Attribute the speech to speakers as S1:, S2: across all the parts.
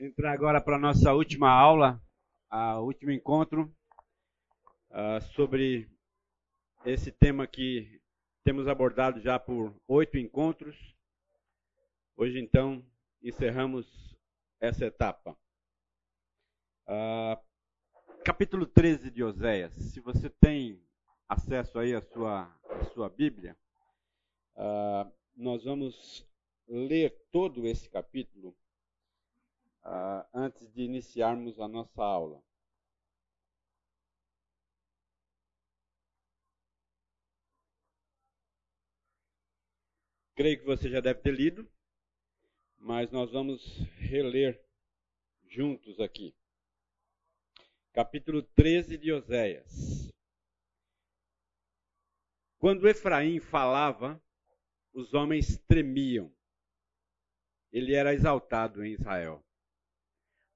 S1: entrar agora para a nossa última aula, a último encontro, uh, sobre esse tema que temos abordado já por oito encontros. Hoje, então, encerramos essa etapa. Uh, capítulo 13 de Oséias. Se você tem acesso aí à sua, à sua Bíblia, uh, nós vamos ler todo esse capítulo uh, antes de iniciarmos a nossa aula. Creio que você já deve ter lido, mas nós vamos reler juntos aqui. Capítulo 13 de Oséias. Quando Efraim falava, os homens tremiam. Ele era exaltado em Israel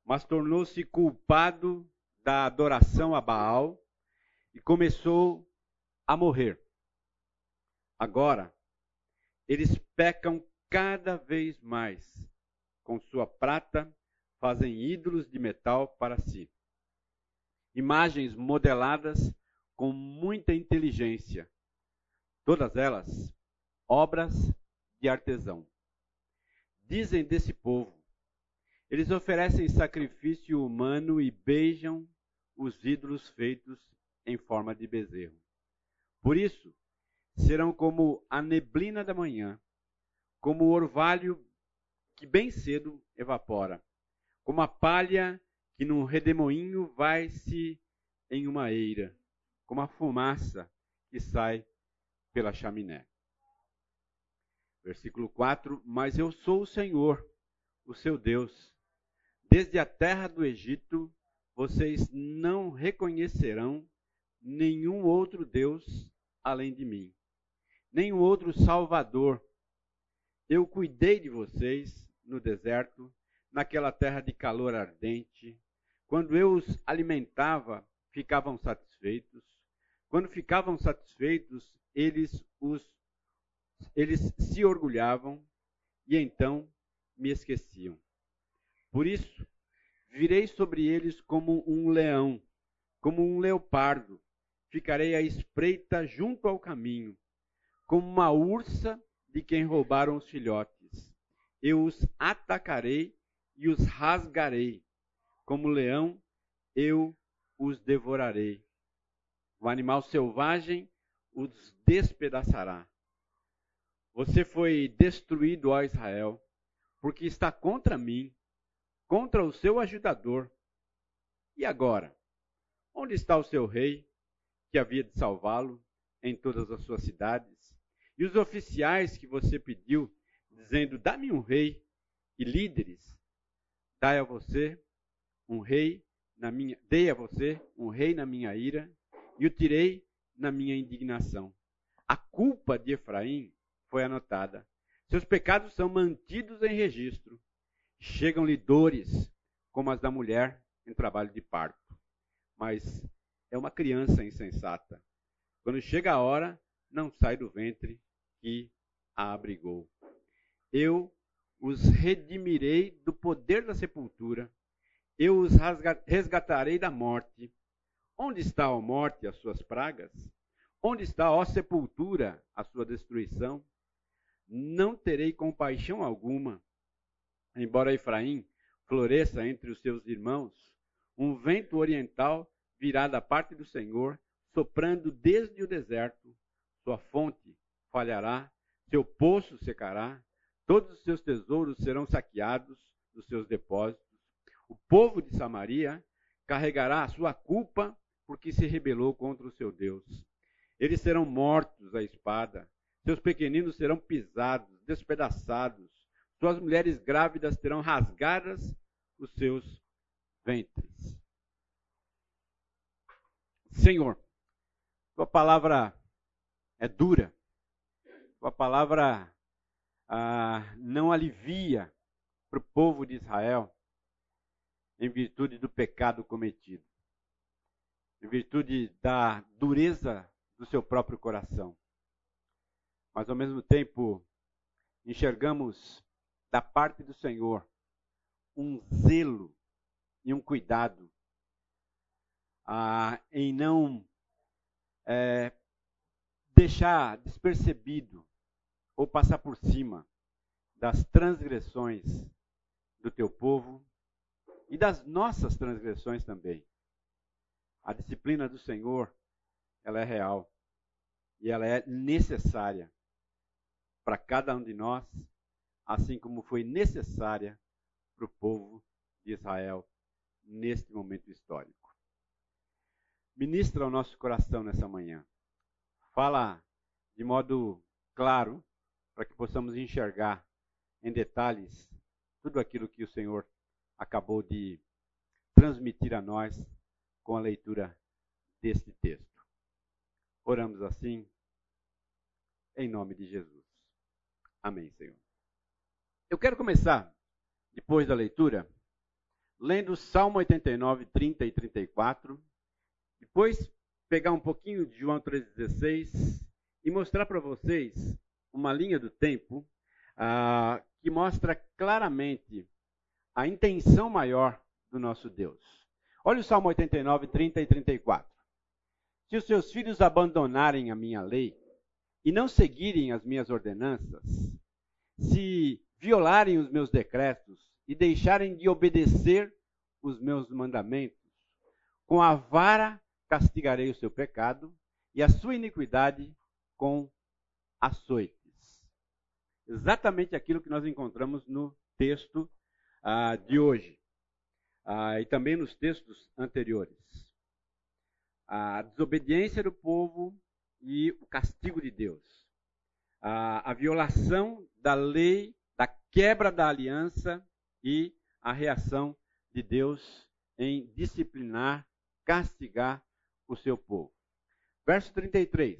S1: mas tornou-se culpado da adoração a Baal e começou a morrer. Agora, eles pecam cada vez mais. Com sua prata, fazem ídolos de metal para si. Imagens modeladas com muita inteligência. Todas elas obras de artesão. Dizem desse povo: eles oferecem sacrifício humano e beijam os ídolos feitos em forma de bezerro. Por isso, serão como a neblina da manhã, como o orvalho que bem cedo evapora, como a palha que num redemoinho vai-se em uma eira, como a fumaça que sai pela chaminé. Versículo 4: Mas eu sou o Senhor, o seu Deus Desde a terra do Egito, vocês não reconhecerão nenhum outro Deus além de mim, nenhum outro Salvador. Eu cuidei de vocês no deserto, naquela terra de calor ardente. Quando eu os alimentava, ficavam satisfeitos. Quando ficavam satisfeitos, eles os eles se orgulhavam e então me esqueciam. Por isso, virei sobre eles como um leão, como um leopardo. Ficarei à espreita junto ao caminho, como uma ursa de quem roubaram os filhotes. Eu os atacarei e os rasgarei. Como leão, eu os devorarei. O animal selvagem os despedaçará. Você foi destruído, ó Israel, porque está contra mim contra o seu ajudador. E agora? Onde está o seu rei, que havia de salvá-lo em todas as suas cidades? E os oficiais que você pediu, dizendo: Dá-me um rei, e líderes, dai a você um rei na minha, dei a você um rei na minha ira, e o tirei na minha indignação. A culpa de Efraim foi anotada. Seus pecados são mantidos em registro. Chegam-lhe dores como as da mulher em trabalho de parto. Mas é uma criança insensata. Quando chega a hora, não sai do ventre que a abrigou. Eu os redimirei do poder da sepultura, eu os resgatarei da morte. Onde está, a morte, as suas pragas? Onde está, ó sepultura, a sua destruição? Não terei compaixão alguma Embora Efraim floresça entre os seus irmãos, um vento oriental virá da parte do Senhor, soprando desde o deserto. Sua fonte falhará, seu poço secará, todos os seus tesouros serão saqueados dos seus depósitos. O povo de Samaria carregará a sua culpa porque se rebelou contra o seu Deus. Eles serão mortos à espada, seus pequeninos serão pisados, despedaçados, suas mulheres grávidas terão rasgadas os seus ventres. Senhor, tua palavra é dura, tua palavra ah, não alivia para o povo de Israel em virtude do pecado cometido, em virtude da dureza do seu próprio coração. Mas ao mesmo tempo, enxergamos da parte do Senhor um zelo e um cuidado ah, em não é, deixar despercebido ou passar por cima das transgressões do teu povo e das nossas transgressões também. A disciplina do Senhor, ela é real e ela é necessária para cada um de nós, assim como foi necessária para o povo de Israel neste momento histórico. Ministra o nosso coração nessa manhã. Fala de modo claro para que possamos enxergar em detalhes tudo aquilo que o Senhor acabou de transmitir a nós com a leitura deste texto. Oramos assim, em nome de Jesus. Amém, Senhor. Eu quero começar, depois da leitura, lendo Salmo 89, 30 e 34. Depois, pegar um pouquinho de João 3,16 e mostrar para vocês uma linha do tempo ah, que mostra claramente a intenção maior do nosso Deus. Olha o Salmo 89, 30 e 34. Se os seus filhos abandonarem a minha lei e não seguirem as minhas ordenanças, se violarem os meus decretos e deixarem de obedecer os meus mandamentos, com a vara castigarei o seu pecado e a sua iniquidade com açoites. Exatamente aquilo que nós encontramos no texto ah, de hoje ah, e também nos textos anteriores. A desobediência do povo e o castigo de Deus. a violação da lei, quebra da aliança e a reação de Deus em disciplinar, castigar o seu povo. Verso 33.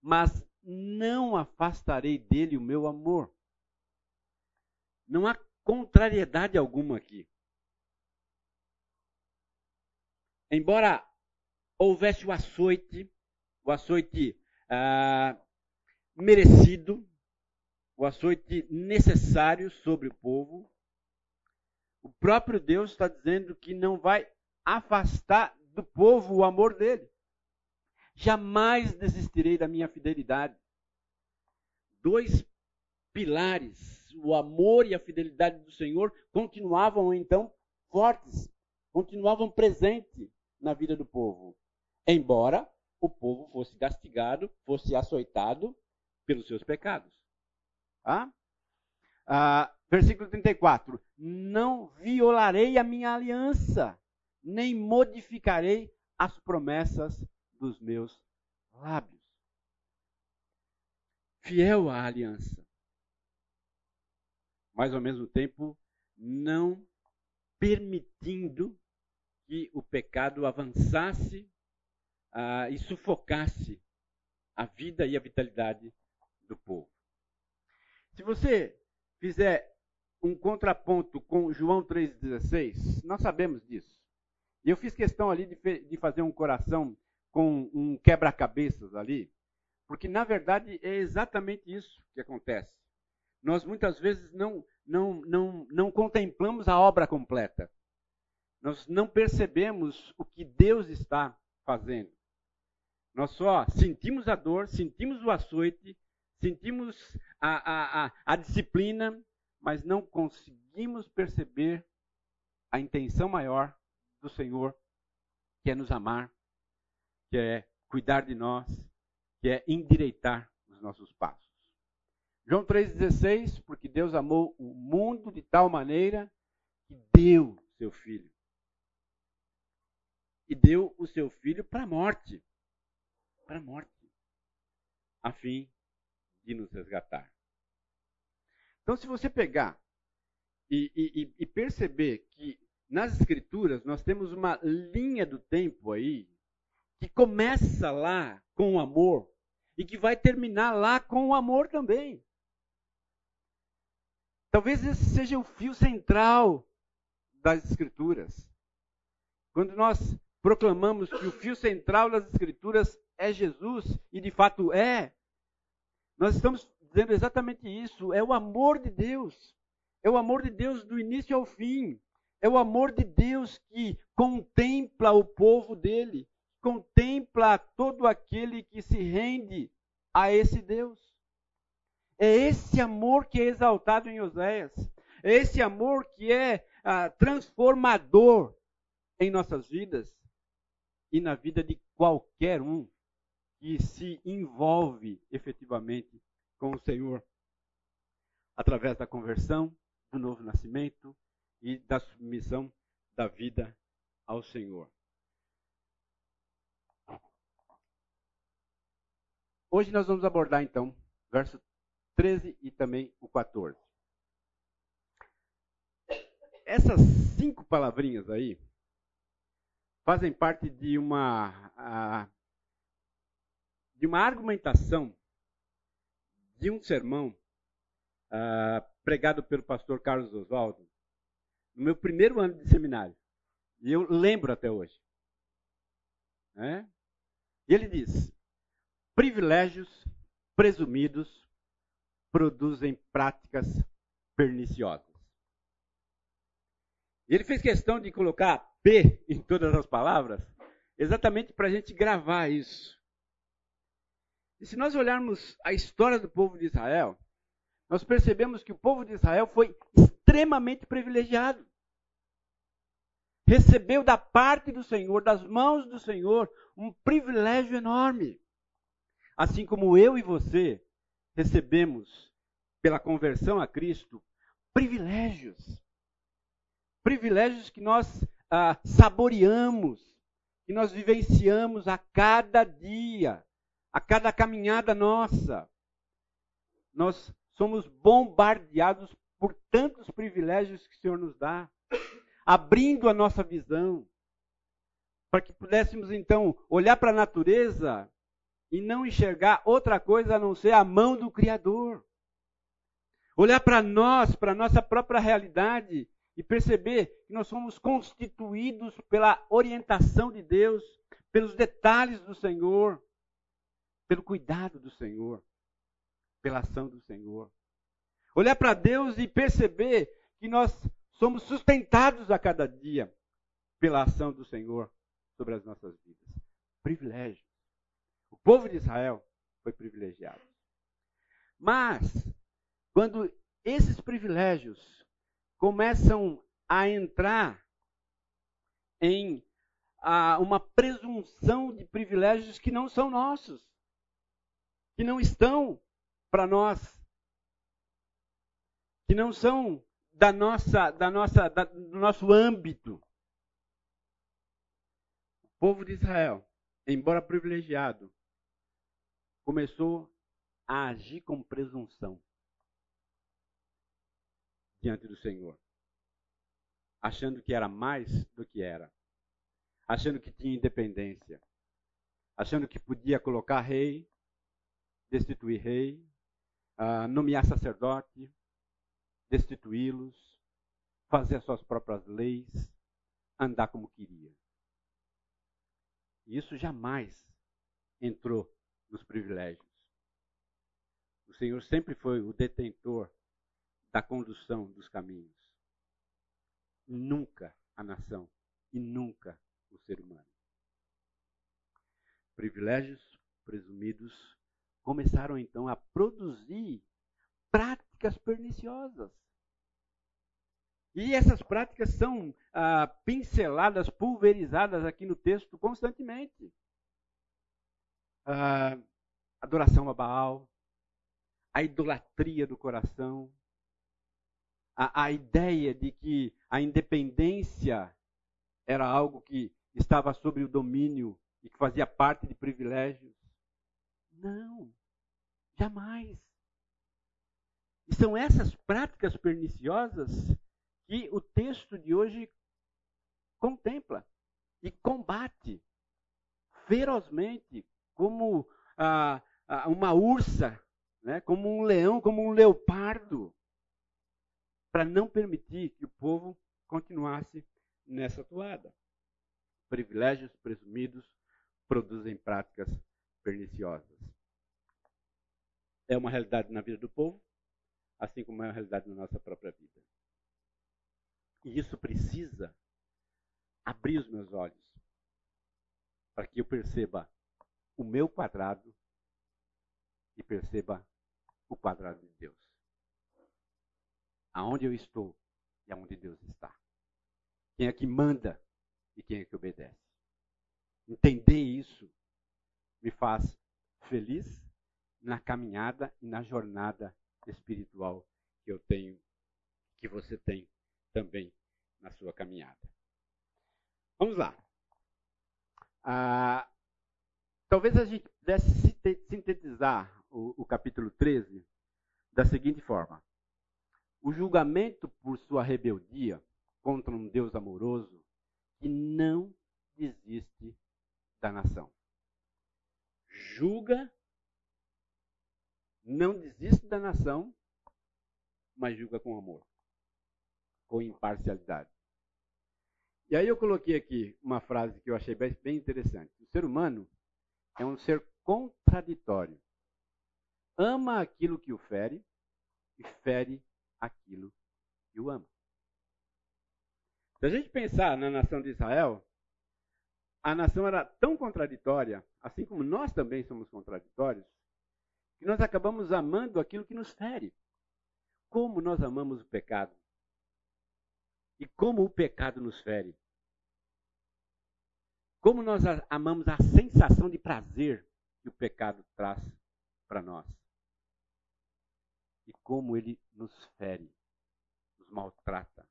S1: Mas não afastarei dele o meu amor. Não há contrariedade alguma aqui. Embora houvesse o açoite, o açoite ah, merecido, o açoite necessário sobre o povo, o próprio Deus está dizendo que não vai afastar do povo o amor dele. Jamais desistirei da minha fidelidade. Dois pilares, o amor e a fidelidade do Senhor, continuavam então fortes, continuavam presentes na vida do povo. Embora o povo fosse castigado, fosse açoitado pelos seus pecados. Ah? Ah, versículo 34: Não violarei a minha aliança, nem modificarei as promessas dos meus lábios. Fiel à aliança. Mas ao mesmo tempo, não permitindo que o pecado avançasse uh, e sufocasse a vida e a vitalidade do povo. Se você fizer um contraponto com João 3,16, nós sabemos disso. E eu fiz questão ali de, de fazer um coração com um quebra-cabeças ali, porque na verdade é exatamente isso que acontece. Nós muitas vezes não, não, não, não contemplamos a obra completa. Nós não percebemos o que Deus está fazendo. Nós só sentimos a dor, sentimos o açoite, sentimos a, a, a, disciplina, mas não conseguimos perceber a intenção maior do Senhor, que é nos amar, que é cuidar de nós, que é endireitar os nossos passos. João 3,16, porque Deus amou o mundo de tal maneira que deu seu filho. E deu o seu filho para a morte. Para a morte. A fim de nos resgatar. Então, se você pegar e, e, e perceber que nas Escrituras nós temos uma linha do tempo aí que começa lá com o amor e que vai terminar lá com o amor também. Talvez esse seja o fio central das Escrituras. Quando nós proclamamos que o fio central das Escrituras é Jesus, e de fato é, nós estamos dizendo exatamente isso: é o amor de Deus É o amor de Deus do início ao fim. É o amor de Deus que contempla o povo dele, contempla todo aquele que se rende a esse Deus. É esse amor que é exaltado em Oséias. É esse amor que é ah, transformador em nossas vidas e na vida de qualquer um que se envolve efetivamente com o Senhor através da conversão, do novo nascimento e da submissão da vida ao Senhor. Hoje nós vamos abordar então verso 13 e também o 14. Essas cinco palavrinhas aí fazem parte de uma de uma argumentação de um sermão uh, pregado pelo pastor Carlos Oswaldo no meu primeiro ano de seminário. E eu lembro até hoje. Né? E ele diz: privilégios presumidos produzem práticas perniciosas. E ele fez questão de colocar P em todas as palavras, exatamente para a gente gravar isso. E se nós olharmos a história do povo de Israel, nós percebemos que o povo de Israel foi extremamente privilegiado. Recebeu da parte do Senhor, das mãos do Senhor, um privilégio enorme. Assim como eu e você recebemos, pela conversão a Cristo, privilégios. Privilégios que nós ah, saboreamos, que nós vivenciamos a cada dia, a cada caminhada nossa. Nós somos bombardeados por tantos privilégios que o Senhor nos dá, abrindo a nossa visão, para que pudéssemos então olhar para a natureza e não enxergar outra coisa a não ser a mão do Criador. Olhar para nós, para a nossa própria realidade e perceber que nós somos constituídos pela orientação de Deus, pelos detalhes do Senhor, pelo cuidado do Senhor pela ação do Senhor. Olhar para Deus e perceber que nós somos sustentados a cada dia pela ação do Senhor sobre as nossas vidas. Privilégio. O povo de Israel foi privilegiado. Mas, quando esses privilégios começam a entrar em a, uma presunção de privilégios que não são nossos, que não estão para nós, que não são da nossa, da nossa, da, do nosso âmbito. O povo de Israel, embora privilegiado, começou a agir com presunção diante do Senhor, achando que era mais do que era, achando que tinha independência, achando que podia colocar rei, destituir rei, uh, nomear sacerdote, destituí-los, fazer as suas próprias leis, andar como queria. E isso jamais entrou nos privilégios. O Senhor sempre foi o detentor da condução dos caminhos. Nunca a nação e nunca o ser humano. Privilégios presumidos começaram então a produzir práticas perniciosas. E essas práticas são ah, pinceladas, pulverizadas aqui no texto constantemente. Ah, adoração a Baal, a idolatria do coração, a, a ideia de que a independência era algo que estava sob o domínio e que fazia parte de privilégios. Não. Jamais. E são essas práticas perniciosas que o texto de hoje contempla e combate ferozmente, como ah, uma ursa, né? como um leão, como um leopardo, para não permitir que o povo continuasse nessa toada. Privilégios presumidos produzem práticas perniciosas é uma realidade na vida do povo, assim como é a realidade na nossa própria vida. E isso precisa abrir os meus olhos para que eu perceba o meu quadrado e perceba o quadrado de Deus. Aonde eu estou e aonde Deus está. Quem é que manda e quem é que obedece. Entender isso me faz feliz na caminhada e na jornada espiritual que eu tenho, que você tem também na sua caminhada. Vamos lá. Ah, talvez a gente pudesse sintetizar o, o capítulo 13 da seguinte forma: o julgamento por sua rebeldia contra um Deus amoroso que não desiste da nação. Julga, não desiste da nação, mas julga com amor, com imparcialidade. E aí eu coloquei aqui uma frase que eu achei bem interessante. O ser humano é um ser contraditório. Ama aquilo que o fere e fere aquilo que o ama. Se a gente pensar na nação de Israel, a nação era tão contraditória, assim como nós também somos contraditórios, que nós acabamos amando aquilo que nos fere. Como nós amamos o pecado. E como o pecado nos fere. Como nós amamos a sensação de prazer que o pecado traz para nós. E como ele nos fere, nos maltrata.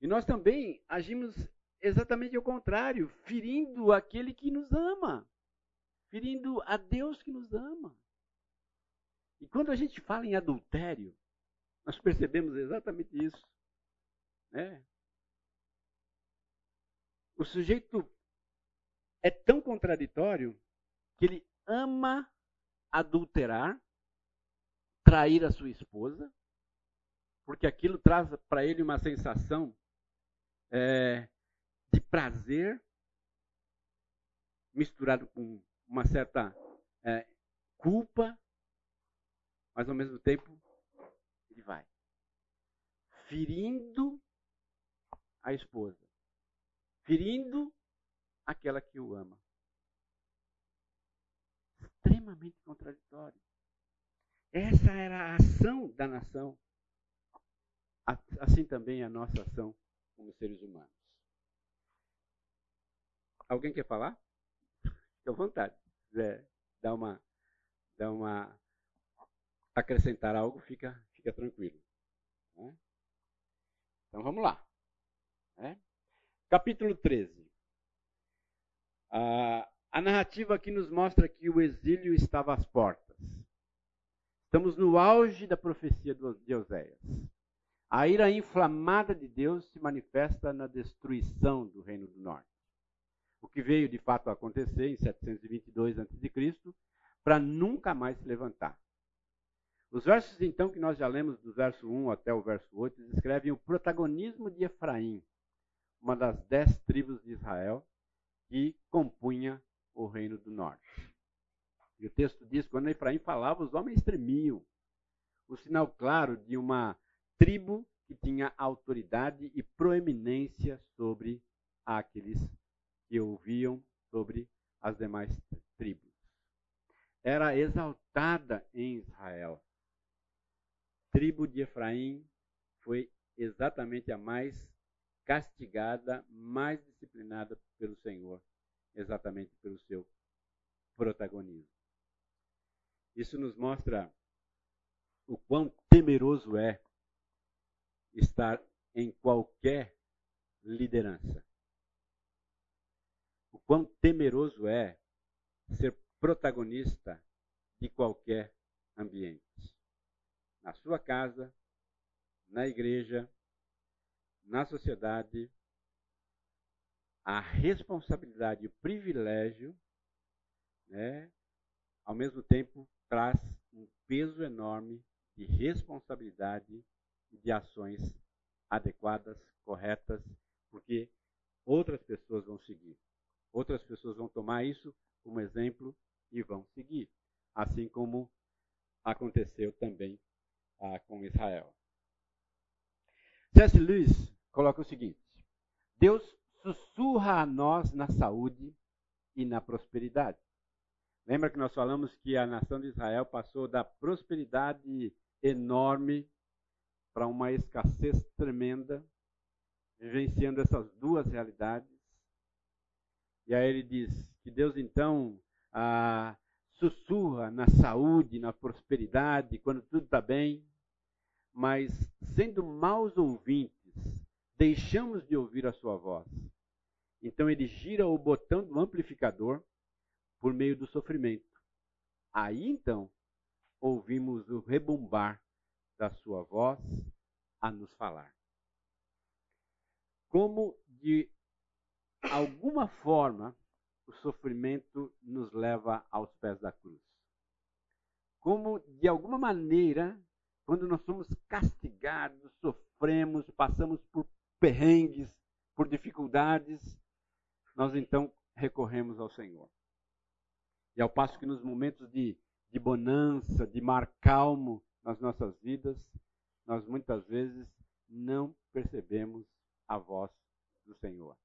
S1: E nós também agimos exatamente ao contrário, ferindo aquele que nos ama, ferindo a Deus que nos ama. E quando a gente fala em adultério, nós percebemos exatamente isso. Né? O sujeito é tão contraditório que ele ama adulterar, trair a sua esposa, porque aquilo traz para ele uma sensação é, de prazer misturado com uma certa é, culpa, mas ao mesmo tempo ele vai ferindo a esposa, ferindo aquela que o ama. Extremamente contraditório. Essa era a ação da nação. Assim também a nossa ação como seres humanos. Alguém quer falar? Fique à vontade. Se quiser dar uma, dar uma acrescentar algo, fica, fica tranquilo. Né? Então vamos lá. Né? Capítulo 13. Ah, a narrativa aqui nos mostra que o exílio estava às portas. Estamos no auge da profecia de Oséias. A ira inflamada de Deus se manifesta na destruição do Reino do Norte. O que veio de fato a acontecer em 722 a.C., para nunca mais se levantar. Os versos, então, que nós já lemos do verso 1 até o verso 8, descrevem o protagonismo de Efraim, uma das dez tribos de Israel que compunha o Reino do Norte. E o texto diz: quando Efraim falava, os homens tremiam. O sinal claro de uma tribo que tinha autoridade e proeminência sobre aqueles que ouviam sobre as demais tribos. Era exaltada em Israel. tribo de Efraim foi exatamente a mais castigada, mais disciplinada pelo Senhor, exatamente pelo seu protagonismo. Isso nos mostra o quão temeroso é estar em qualquer liderança. Quão temeroso é ser protagonista de qualquer ambiente. Na sua casa, na igreja, na sociedade, a responsabilidade e o privilégio, né, ao mesmo tempo, traz um peso enorme de responsabilidade de ações adequadas, corretas, porque outras pessoas vão seguir. Outras pessoas vão tomar isso como exemplo e vão seguir. Assim como aconteceu também ah, com Israel. C.S. Lewis coloca o seguinte: Deus sussurra a nós na saúde e na prosperidade. Lembra que nós falamos que a nação de Israel passou da prosperidade enorme para uma escassez tremenda, vivenciando essas duas realidades. E aí ele diz que Deus então ah, sussurra na saúde, na prosperidade, quando tudo está bem, mas sendo maus ouvintes, deixamos de ouvir a sua voz. Então ele gira o botão do amplificador por meio do sofrimento. Aí então ouvimos o rebumbar da sua voz a nos falar. Como de alguma forma o sofrimento nos leva aos pés da cruz. Como de alguma maneira, quando nós somos castigados, sofremos, passamos por perrengues, por dificuldades, nós então recorremos ao Senhor. E ao passo que nos momentos de, de bonança, de mar calmo nas nossas vidas, nós muitas vezes não percebemos a voz do Senhor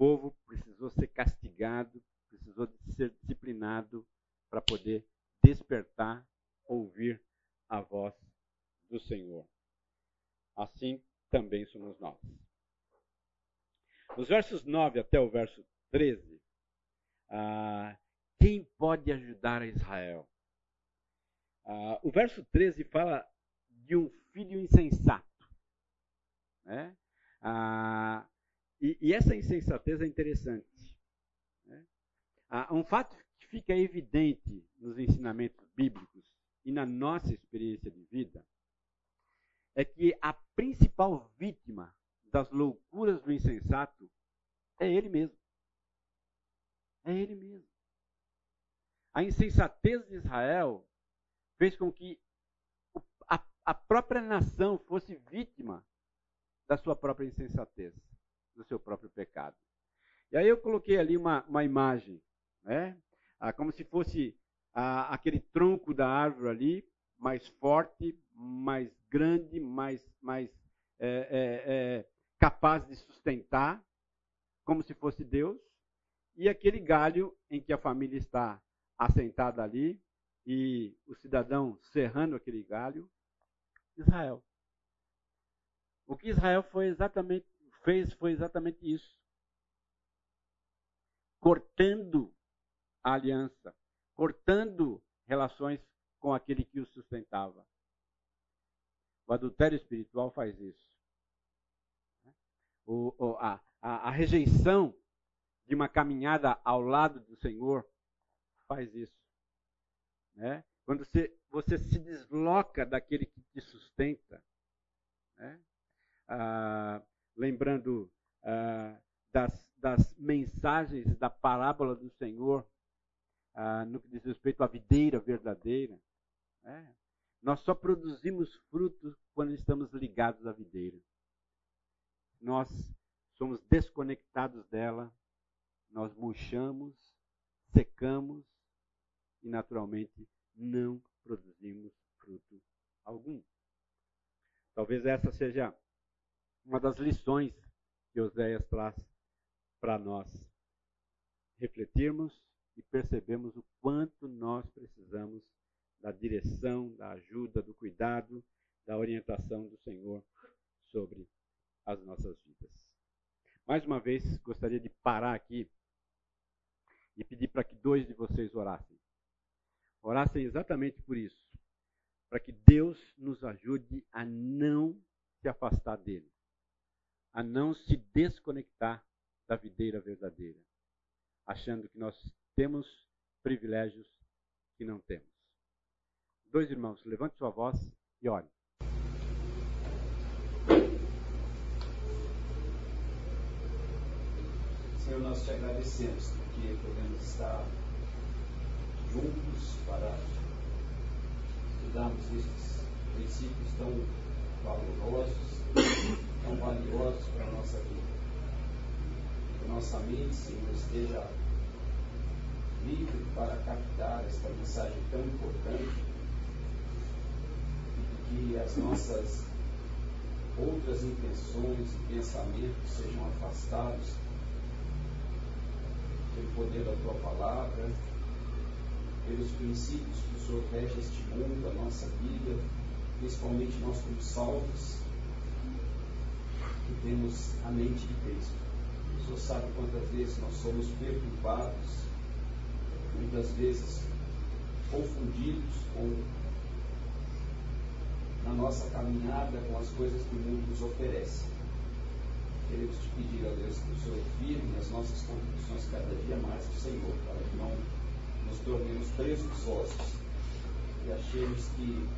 S1: povo precisou ser castigado, precisou ser disciplinado para poder despertar, ouvir a voz do Senhor. Assim também somos nós. Nos versos 9 até o verso 13, ah, quem pode ajudar a Israel? Ah, o verso 13 fala de um filho insensato. Né? Ah, e, e essa insensatez é interessante. Né? Um fato que fica evidente nos ensinamentos bíblicos e na nossa experiência de vida é que a principal vítima das loucuras do insensato é ele mesmo. É ele mesmo. A insensatez de Israel fez com que a própria nação fosse vítima da sua própria insensatez do seu próprio pecado. E aí eu coloquei ali uma, uma imagem, né? Ah, como se fosse ah, aquele tronco da árvore ali, mais forte, mais grande, mais, mais é, é, é, capaz de sustentar, como se fosse Deus, e aquele galho em que a família está assentada ali, e o cidadão serrando aquele galho, Israel. O que Israel foi exatamente fez foi exatamente isso. Cortando a aliança, cortando relações com aquele que o sustentava. O adultério espiritual faz isso. O, o, a, a, a rejeição de uma caminhada ao lado do Senhor faz isso. Né? Quando você, você se desloca daquele que te sustenta, né? ah, lembrando ah, das, das, mensagens da parábola do Senhor, ah, no que diz respeito à videira verdadeira. Né? Nós só produzimos frutos quando estamos ligados à videira. Nós somos desconectados dela, nós murchamos, secamos e, naturalmente, não produzimos fruto algum. Talvez essa seja uma das lições que Oséias traz para nós refletirmos e percebemos o quanto nós precisamos da direção, da ajuda, do cuidado, da orientação do Senhor sobre as nossas vidas. Mais uma vez, gostaria de parar aqui e pedir para que dois de vocês orassem. Orassem exatamente por isso, para que Deus nos ajude a não se afastar dele a não se desconectar da videira verdadeira, achando que nós temos privilégios que não temos. Dois irmãos, levante sua voz e ore.
S2: Senhor, nós te agradecemos porque podemos estar juntos para estudarmos estes princípios tão valorosos tão valiosos para a nossa vida. Que nossa mente, Senhor, esteja livre para captar esta mensagem tão importante que as nossas outras intenções e pensamentos sejam afastados pelo poder da tua palavra, pelos princípios que o Senhor rege este mundo, a nossa vida, principalmente nós como salvos, que temos a mente de Cristo. O Senhor sabe quantas vezes nós somos perturbados, muitas vezes confundidos com na nossa caminhada com as coisas que o mundo nos oferece. Queremos te pedir, ó Deus, que o Senhor firme as nossas convicções cada dia mais do Senhor, para que não nos tornemos presunçosos e achemos que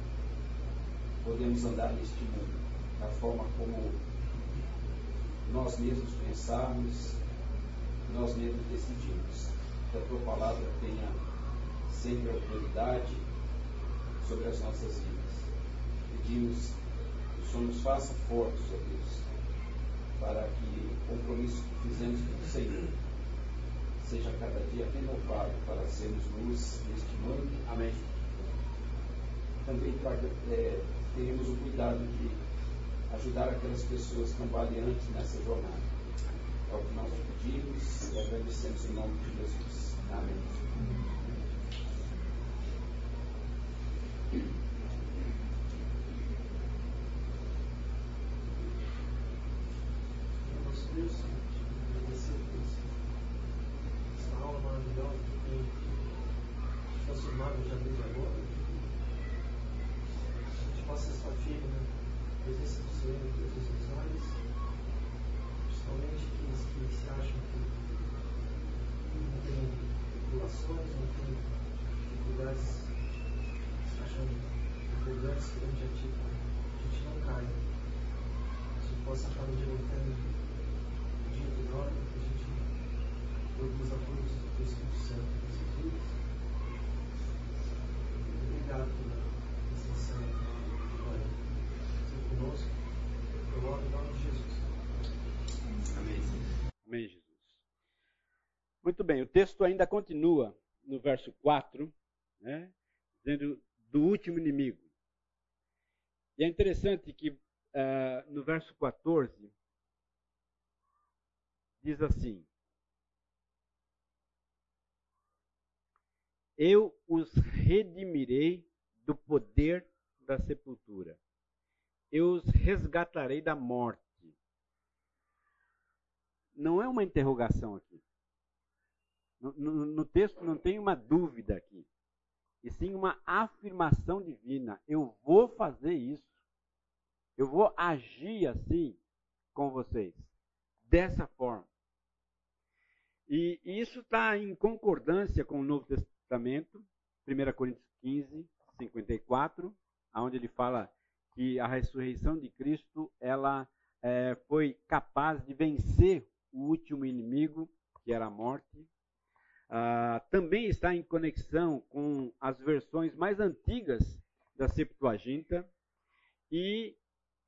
S2: podemos andar neste mundo da forma como nós mesmos pensarmos, nós mesmos decidimos. Que a tua palavra tenha sempre autoridade sobre as nossas vidas. Pedimos que o Senhor nos faça fortes, ó Deus, para que o compromisso que fizemos com o Senhor seja cada dia renovado para sermos luz neste mundo. Amém. Também é, teremos o cuidado de ajudar aquelas pessoas cambaleantes nessa jornada. É o que nós pedimos e agradecemos em nome de Jesus. Amém.
S3: Nosso Deus, agradecer por essa aula maravilhosa que tem transformado já desde agora. A gente possa estar firme na presença do Senhor em todos os lugares, principalmente aqueles que se acham que não têm tribulações, não têm dificuldades, se acham empolgantes perante a Ti, Pai. A gente não cai. Que isso possa estar nos levantando dia por hora, que a gente produza frutos do Teu Espírito Santo em nossas vidas. Obrigado pela extensão que vai ser conosco. Eu oro em nome de Jesus.
S2: Amém.
S1: Amém, Jesus. Muito bem, o texto ainda continua no verso 4, né, dizendo do último inimigo. E é interessante que ah, no verso 14 diz assim: Eu os redimirei do poder da sepultura, eu os resgatarei da morte. Não é uma interrogação aqui. No, no, no texto não tem uma dúvida aqui, e sim uma afirmação divina. Eu vou fazer isso. Eu vou agir assim com vocês, dessa forma. E, isso está em concordância com o Novo Testamento, 1 Coríntios 15, 54, onde ele fala que a ressurreição de Cristo ela é, foi capaz de vencer o último inimigo, que era a morte. Ah, também está em conexão com as versões mais antigas da Septuaginta e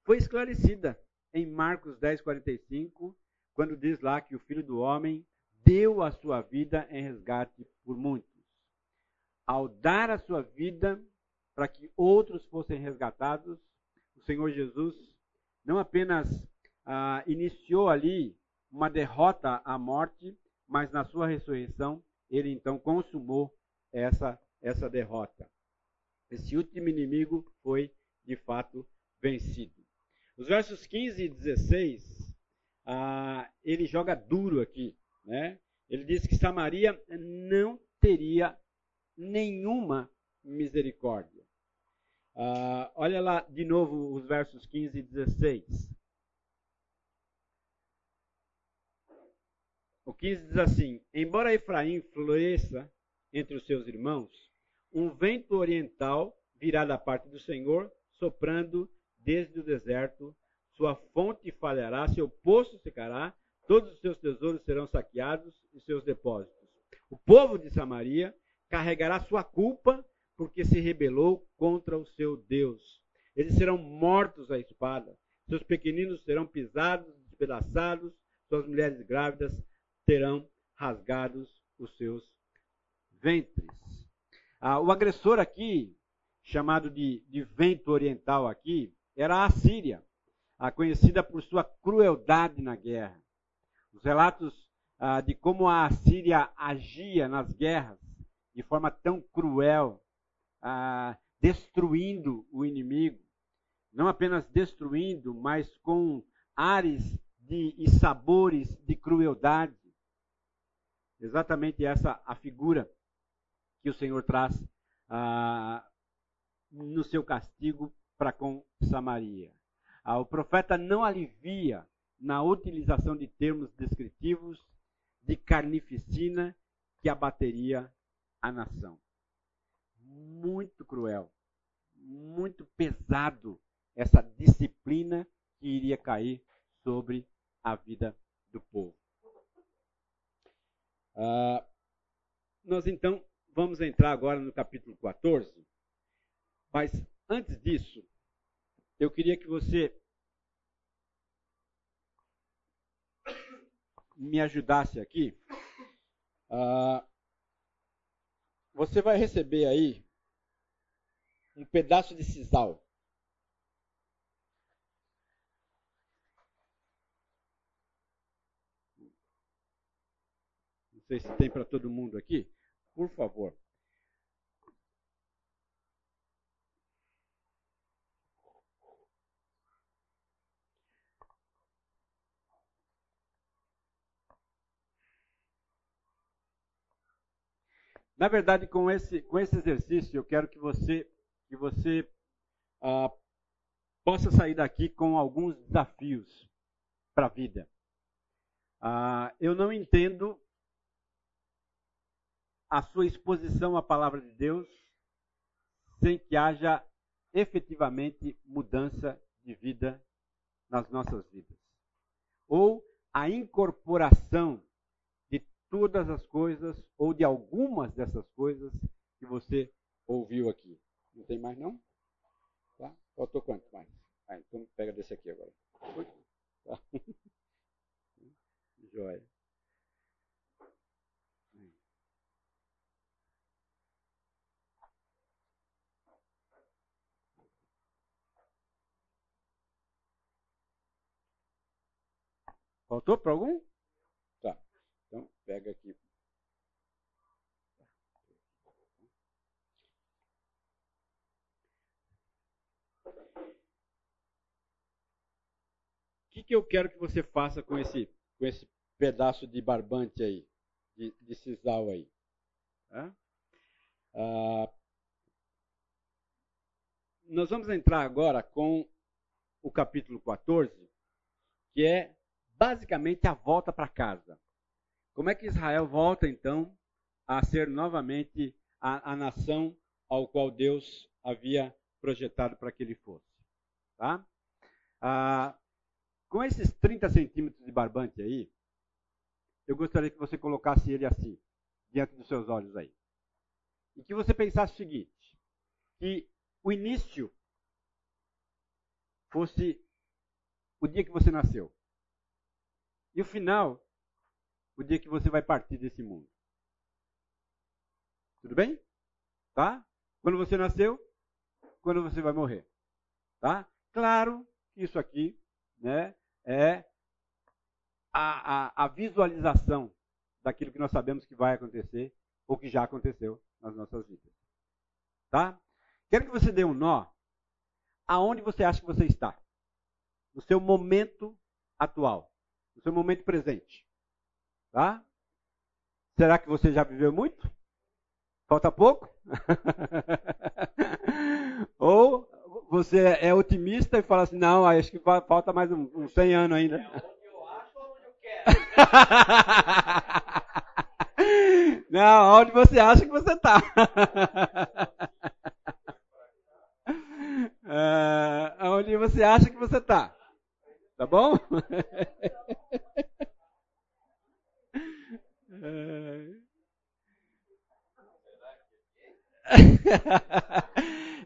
S1: foi esclarecida em Marcos 10, 45, quando diz lá que o Filho do Homem deu a sua vida em resgate por muitos. Ao dar a sua vida para que outros fossem resgatados, o Senhor Jesus não apenas ah, iniciou ali uma derrota à morte, mas na sua ressurreição ele então consumou essa, essa derrota. Esse último inimigo foi de fato vencido. Os versos 15 e 16, ah, ele joga duro aqui. Né? Ele diz que Samaria não teria nenhuma misericórdia. Ah, olha lá de novo os versos 15 e 16. O 15 diz assim: Embora Efraim floresça entre os seus irmãos, um vento oriental virá da parte do Senhor, soprando desde o deserto. Sua fonte falhará, seu poço secará, todos os seus tesouros serão saqueados e seus depósitos. O povo de Samaria carregará sua culpa porque se rebelou contra o seu Deus. Eles serão mortos à espada, seus pequeninos serão pisados, despedaçados, suas mulheres grávidas terão rasgados os seus ventres. Ah, o agressor aqui chamado de, de vento oriental aqui, era a Síria, a conhecida por sua crueldade na guerra. Os relatos ah, de como a Síria agia nas guerras de forma tão cruel, ah, destruindo o inimigo, não apenas destruindo, mas com ares de, e sabores de crueldade. Exatamente essa a figura que o Senhor traz ah, no seu castigo para com Samaria. Ah, o profeta não alivia na utilização de termos descritivos de carnificina que abateria a nação. Muito cruel, muito pesado essa disciplina que iria cair sobre a vida do povo. Ah, nós então vamos entrar agora no capítulo 14, mas antes disso, eu queria que você me ajudasse aqui. Ah, você vai receber aí um pedaço de sisal. Não sei se tem para todo mundo aqui. Por favor. Na verdade, com esse, com esse exercício, eu quero que você, que você ah, possa sair daqui com alguns desafios para a vida. Ah, eu não entendo a sua exposição à palavra de Deus sem que haja efetivamente mudança de vida nas nossas vidas. Ou a incorporação todas as coisas ou de algumas dessas coisas que você ouviu aqui. Não tem mais não? Tá? Faltou quanto mais? Ah, então pega desse aqui agora. Tá? Joia. Faltou para algum? Então, pega aqui. O que, que eu quero que você faça com esse, com esse pedaço de barbante aí, de, de sisal aí? Ah, nós vamos entrar agora com o capítulo 14, que é basicamente a volta para casa. Como é que Israel volta então a ser novamente a, a nação ao qual Deus havia projetado para que ele fosse? Tá? Ah, com esses 30 centímetros de barbante aí, eu gostaria que você colocasse ele assim, diante dos seus olhos aí. E que você pensasse o seguinte: que o início fosse o dia que você nasceu. E o final o dia que você vai partir desse mundo. Tudo bem? Tá? Quando você nasceu, quando você vai morrer. Tá? Claro que isso aqui né, é a, a, a visualização daquilo que nós sabemos que vai acontecer ou que já aconteceu nas nossas vidas. Tá? Quero que você dê um nó aonde você acha que você está. No seu momento atual. No seu momento presente. Tá? Será que você já viveu muito? Falta pouco? Ou você é otimista e fala assim, não, acho que falta mais uns um, um 100 anos ainda. É onde eu acho ou onde eu quero? não, onde você acha que você está. é, onde você acha que você está. Tá bom?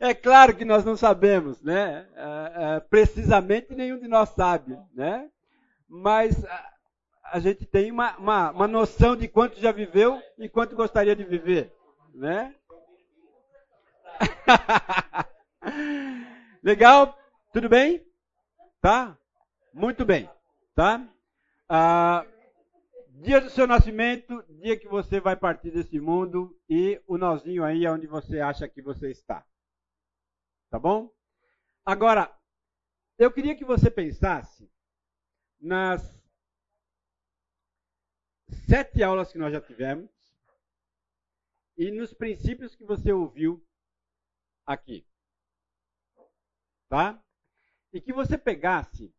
S1: É claro que nós não sabemos, né? É, é, precisamente nenhum de nós sabe, né? Mas a, a gente tem uma, uma, uma, noção de quanto já viveu e quanto gostaria de viver, né? Legal? Tudo bem? Tá? Muito bem. Tá? Ah, dia do seu nascimento, dia que você vai partir desse mundo e o nozinho aí é onde você acha que você está. Tá bom? Agora, eu queria que você pensasse nas sete aulas que nós já tivemos e nos princípios que você ouviu aqui. Tá? E que você pegasse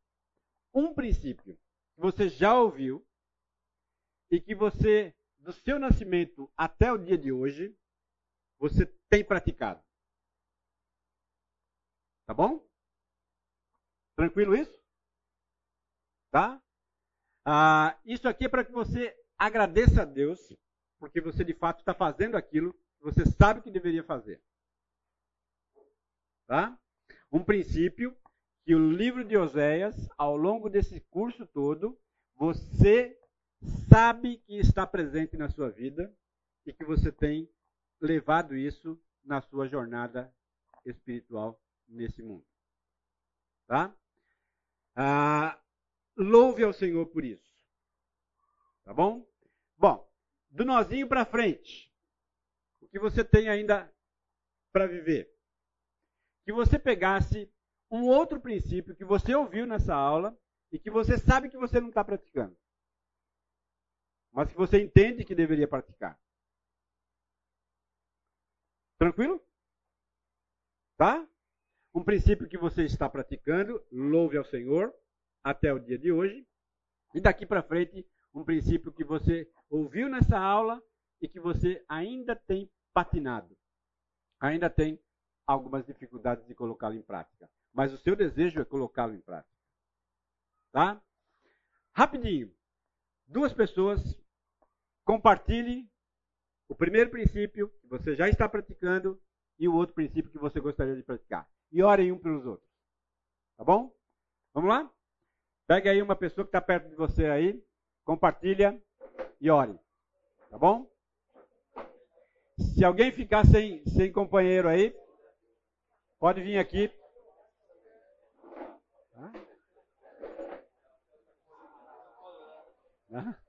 S1: um princípio que você já ouviu e que você, do seu nascimento até o dia de hoje, você tem praticado. Tá bom? Tranquilo isso? Tá? Ah, isso aqui é para que você agradeça a Deus, porque você de fato está fazendo aquilo que você sabe que deveria fazer. Tá? Um princípio que o livro de Oséias, ao longo desse curso todo, você sabe que está presente na sua vida e que você tem levado isso na sua jornada espiritual nesse mundo. Tá? Ah, louve ao Senhor por isso. Tá bom? Bom, do nozinho para frente, o que você tem ainda para viver? Que você pegasse um outro princípio que você ouviu nessa aula e que você sabe que você não está praticando mas que você entende que deveria praticar. Tranquilo? Tá? Um princípio que você está praticando, louve ao Senhor até o dia de hoje. E daqui para frente, um princípio que você ouviu nessa aula e que você ainda tem patinado. Ainda tem algumas dificuldades de colocá-lo em prática. Mas o seu desejo é colocá-lo em prática. Tá? Rapidinho. Duas pessoas compartilhe o primeiro princípio que você já está praticando e o outro princípio que você gostaria de praticar. E orem um pelos outros. Tá bom? Vamos lá? Pega aí uma pessoa que está perto de você aí, compartilha e ore. Tá bom? Se alguém ficar sem, sem companheiro aí, pode vir aqui. Ah? Ah?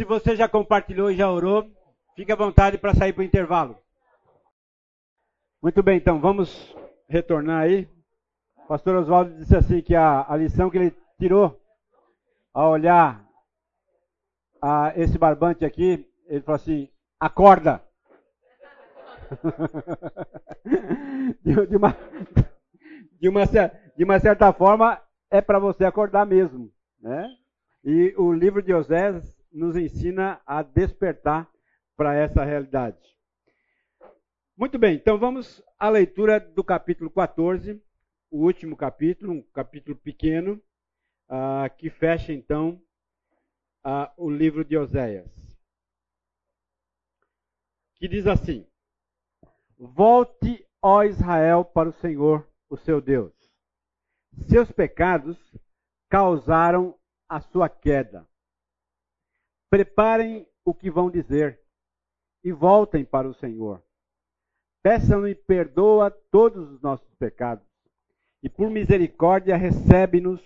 S1: Se você já compartilhou e já orou, fique à vontade para sair para o intervalo. Muito bem, então vamos retornar aí. O pastor Oswaldo disse assim que a, a lição que ele tirou ao olhar a esse barbante aqui, ele falou assim: acorda. de, de, uma, de, uma, de uma certa forma, é para você acordar mesmo. Né? E o livro de Osés nos ensina a despertar para essa realidade. Muito bem, então vamos à leitura do capítulo 14, o último capítulo, um capítulo pequeno, uh, que fecha então uh, o livro de Oséias. Que diz assim: Volte, ó Israel, para o Senhor, o seu Deus. Seus pecados causaram a sua queda. Preparem o que vão dizer e voltem para o Senhor. Peçam-lhe perdoa todos os nossos pecados e por misericórdia recebe-nos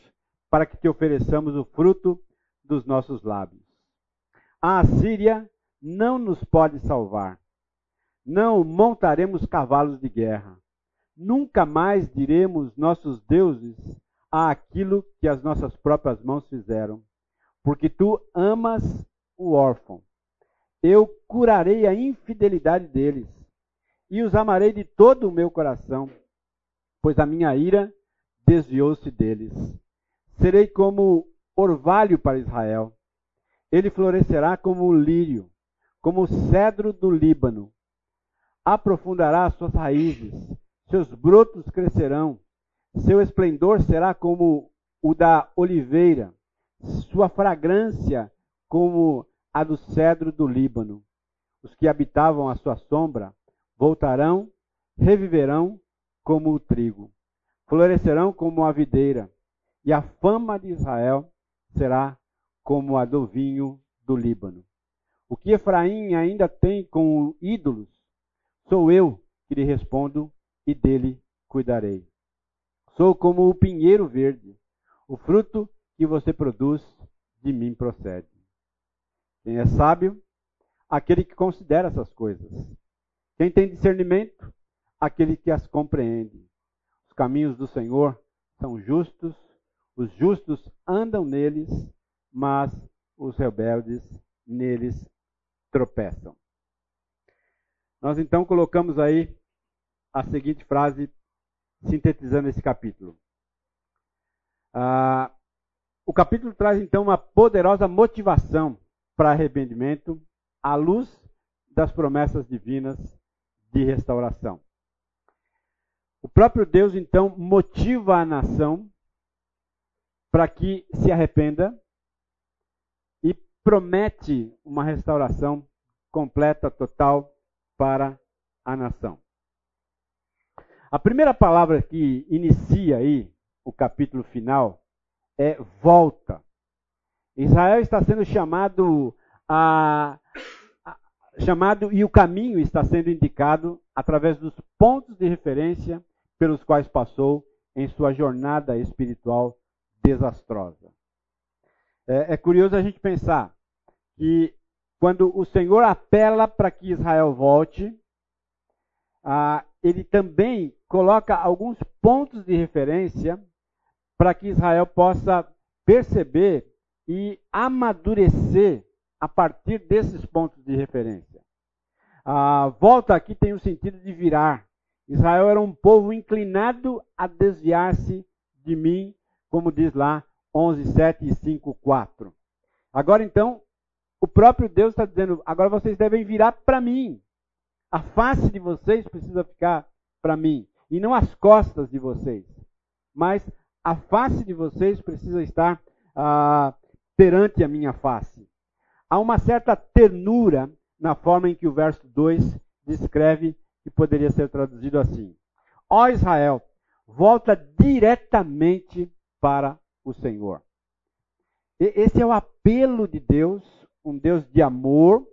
S1: para que te ofereçamos o fruto dos nossos lábios. A Assíria não nos pode salvar. Não montaremos cavalos de guerra. Nunca mais diremos nossos deuses a aquilo que as nossas próprias mãos fizeram, porque tu amas o órfão. Eu curarei a infidelidade deles e os amarei de todo o meu coração, pois a minha ira desviou-se deles. Serei como orvalho para Israel. Ele florescerá como o lírio, como o cedro do Líbano. Aprofundará as suas raízes, seus brotos crescerão, seu esplendor será como o da oliveira, sua fragrância como a do cedro do Líbano. Os que habitavam a sua sombra voltarão, reviverão como o trigo, florescerão como a videira, e a fama de Israel será como a do vinho do Líbano. O que Efraim ainda tem com ídolos, sou eu que lhe respondo e dele cuidarei. Sou como o pinheiro verde, o fruto que você produz de mim procede. Quem é sábio? Aquele que considera essas coisas. Quem tem discernimento? Aquele que as compreende. Os caminhos do Senhor são justos, os justos andam neles, mas os rebeldes neles tropeçam. Nós então colocamos aí a seguinte frase, sintetizando esse capítulo. Ah, o capítulo traz então uma poderosa motivação para arrependimento à luz das promessas divinas de restauração. O próprio Deus então motiva a nação para que se arrependa e promete uma restauração completa, total para a nação. A primeira palavra que inicia aí o capítulo final é volta. Israel está sendo chamado a, a chamado e o caminho está sendo indicado através dos pontos de referência pelos quais passou em sua jornada espiritual desastrosa. É, é curioso a gente pensar que quando o Senhor apela para que Israel volte, ah, ele também coloca alguns pontos de referência para que Israel possa perceber e amadurecer a partir desses pontos de referência. A volta aqui tem o sentido de virar. Israel era um povo inclinado a desviar-se de mim como diz lá 11, 7 e 5, 4. Agora então, o próprio Deus está dizendo: agora vocês devem virar para mim. A face de vocês precisa ficar para mim. E não as costas de vocês. Mas a face de vocês precisa estar ah, perante a minha face. Há uma certa ternura na forma em que o verso 2 descreve, que poderia ser traduzido assim: Ó Israel, volta diretamente para o Senhor. Esse é o apelo de Deus, um Deus de amor,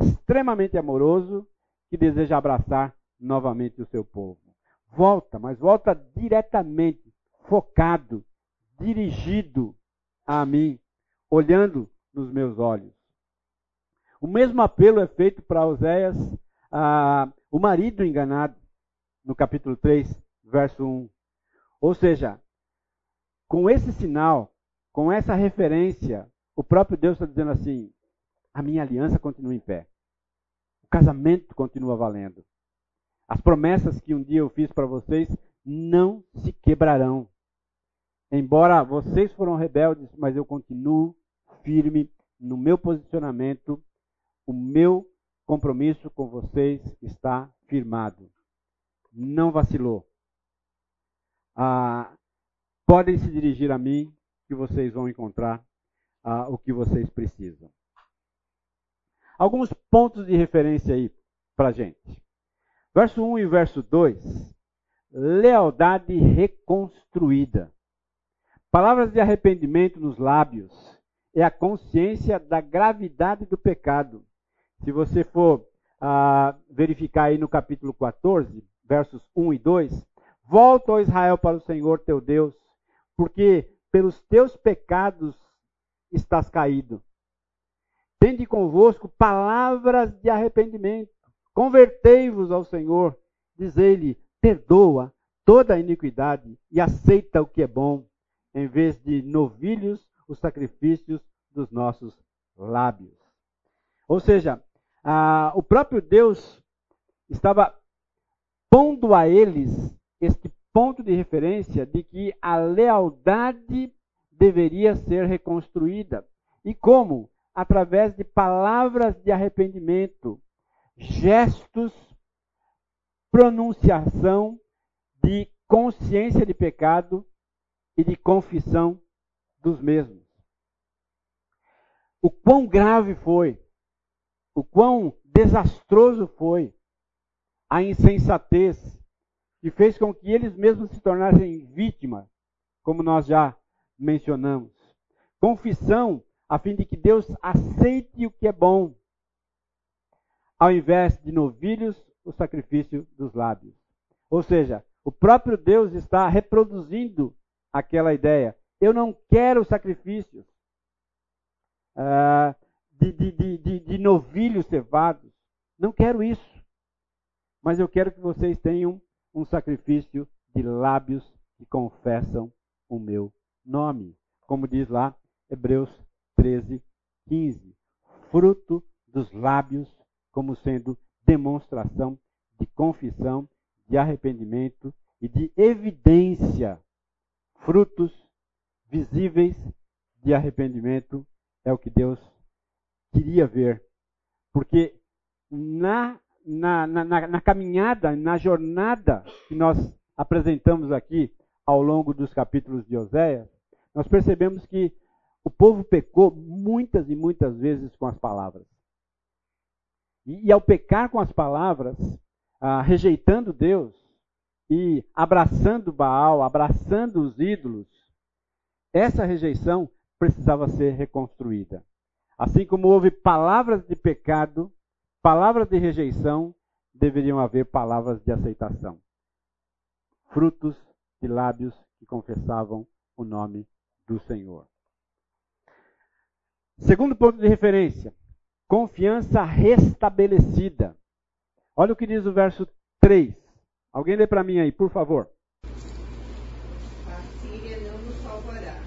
S1: extremamente amoroso, que deseja abraçar novamente o seu povo. Volta, mas volta diretamente, focado, dirigido a mim, olhando nos meus olhos. O mesmo apelo é feito para Oséias, ah, o marido enganado, no capítulo 3, verso 1. Ou seja, com esse sinal, com essa referência, o próprio Deus está dizendo assim: a minha aliança continua em pé. O casamento continua valendo. As promessas que um dia eu fiz para vocês não se quebrarão. Embora vocês foram rebeldes, mas eu continuo firme no meu posicionamento, o meu compromisso com vocês está firmado. Não vacilou. Ah, podem se dirigir a mim, que vocês vão encontrar ah, o que vocês precisam. Alguns pontos de referência aí para gente. Verso 1 e verso 2. Lealdade reconstruída. Palavras de arrependimento nos lábios é a consciência da gravidade do pecado. Se você for ah, verificar aí no capítulo 14, versos 1 e 2, volta, ó Israel, para o Senhor teu Deus, porque pelos teus pecados estás caído. Tende convosco palavras de arrependimento. Convertei-vos ao Senhor. Diz-lhe: perdoa toda a iniquidade e aceita o que é bom, em vez de novilhos, os sacrifícios dos nossos lábios. Ou seja, a, o próprio Deus estava pondo a eles este ponto de referência de que a lealdade deveria ser reconstruída. E como? Através de palavras de arrependimento, gestos, pronunciação de consciência de pecado e de confissão dos mesmos. O quão grave foi, o quão desastroso foi a insensatez que fez com que eles mesmos se tornassem vítimas, como nós já mencionamos. Confissão, a fim de que Deus aceite o que é bom, ao invés de novilhos, o sacrifício dos lábios. Ou seja, o próprio Deus está reproduzindo aquela ideia. Eu não quero sacrifícios uh, de, de, de, de novilhos cevados. Não quero isso. Mas eu quero que vocês tenham um sacrifício de lábios que confessam o meu nome. Como diz lá Hebreus 13, 15. Fruto dos lábios, como sendo demonstração de confissão, de arrependimento e de evidência. Frutos visíveis de arrependimento é o que Deus queria ver. Porque na, na, na, na, caminhada, na jornada que nós apresentamos aqui ao longo dos capítulos de Oséias, nós percebemos que o povo pecou muitas e muitas vezes com as palavras. E, e ao pecar com as palavras, ah, rejeitando Deus e abraçando Baal, abraçando os ídolos, essa rejeição precisava ser reconstruída. Assim como houve palavras de pecado, palavras de rejeição, deveriam haver palavras de aceitação. Frutos de lábios que confessavam o nome do Senhor. Segundo ponto de referência: confiança restabelecida. Olha o que diz o verso 3. Alguém lê para mim aí, por favor.
S4: A Síria não nos salvará.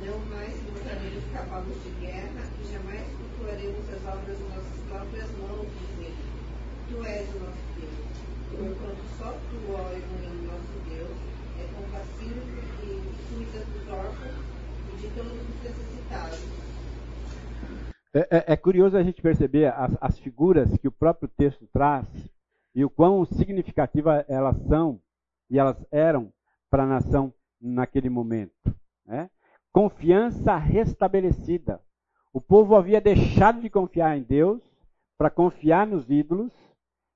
S4: Não mais montaremos cavalos de guerra e jamais cultuaremos as obras de nossas próprias mãos, dizendo: Tu és o nosso Deus. Porquanto só tu, ó Elohim, nosso Deus, é compassivo e cuida dos órfãos e de todos os necessitados
S1: é, é, é, curioso a gente perceber as, as, figuras que o próprio texto traz e o quão significativas elas são e elas eram para a nação naquele momento. Né? Confiança restabelecida. O povo havia deixado de confiar em Deus para confiar nos ídolos,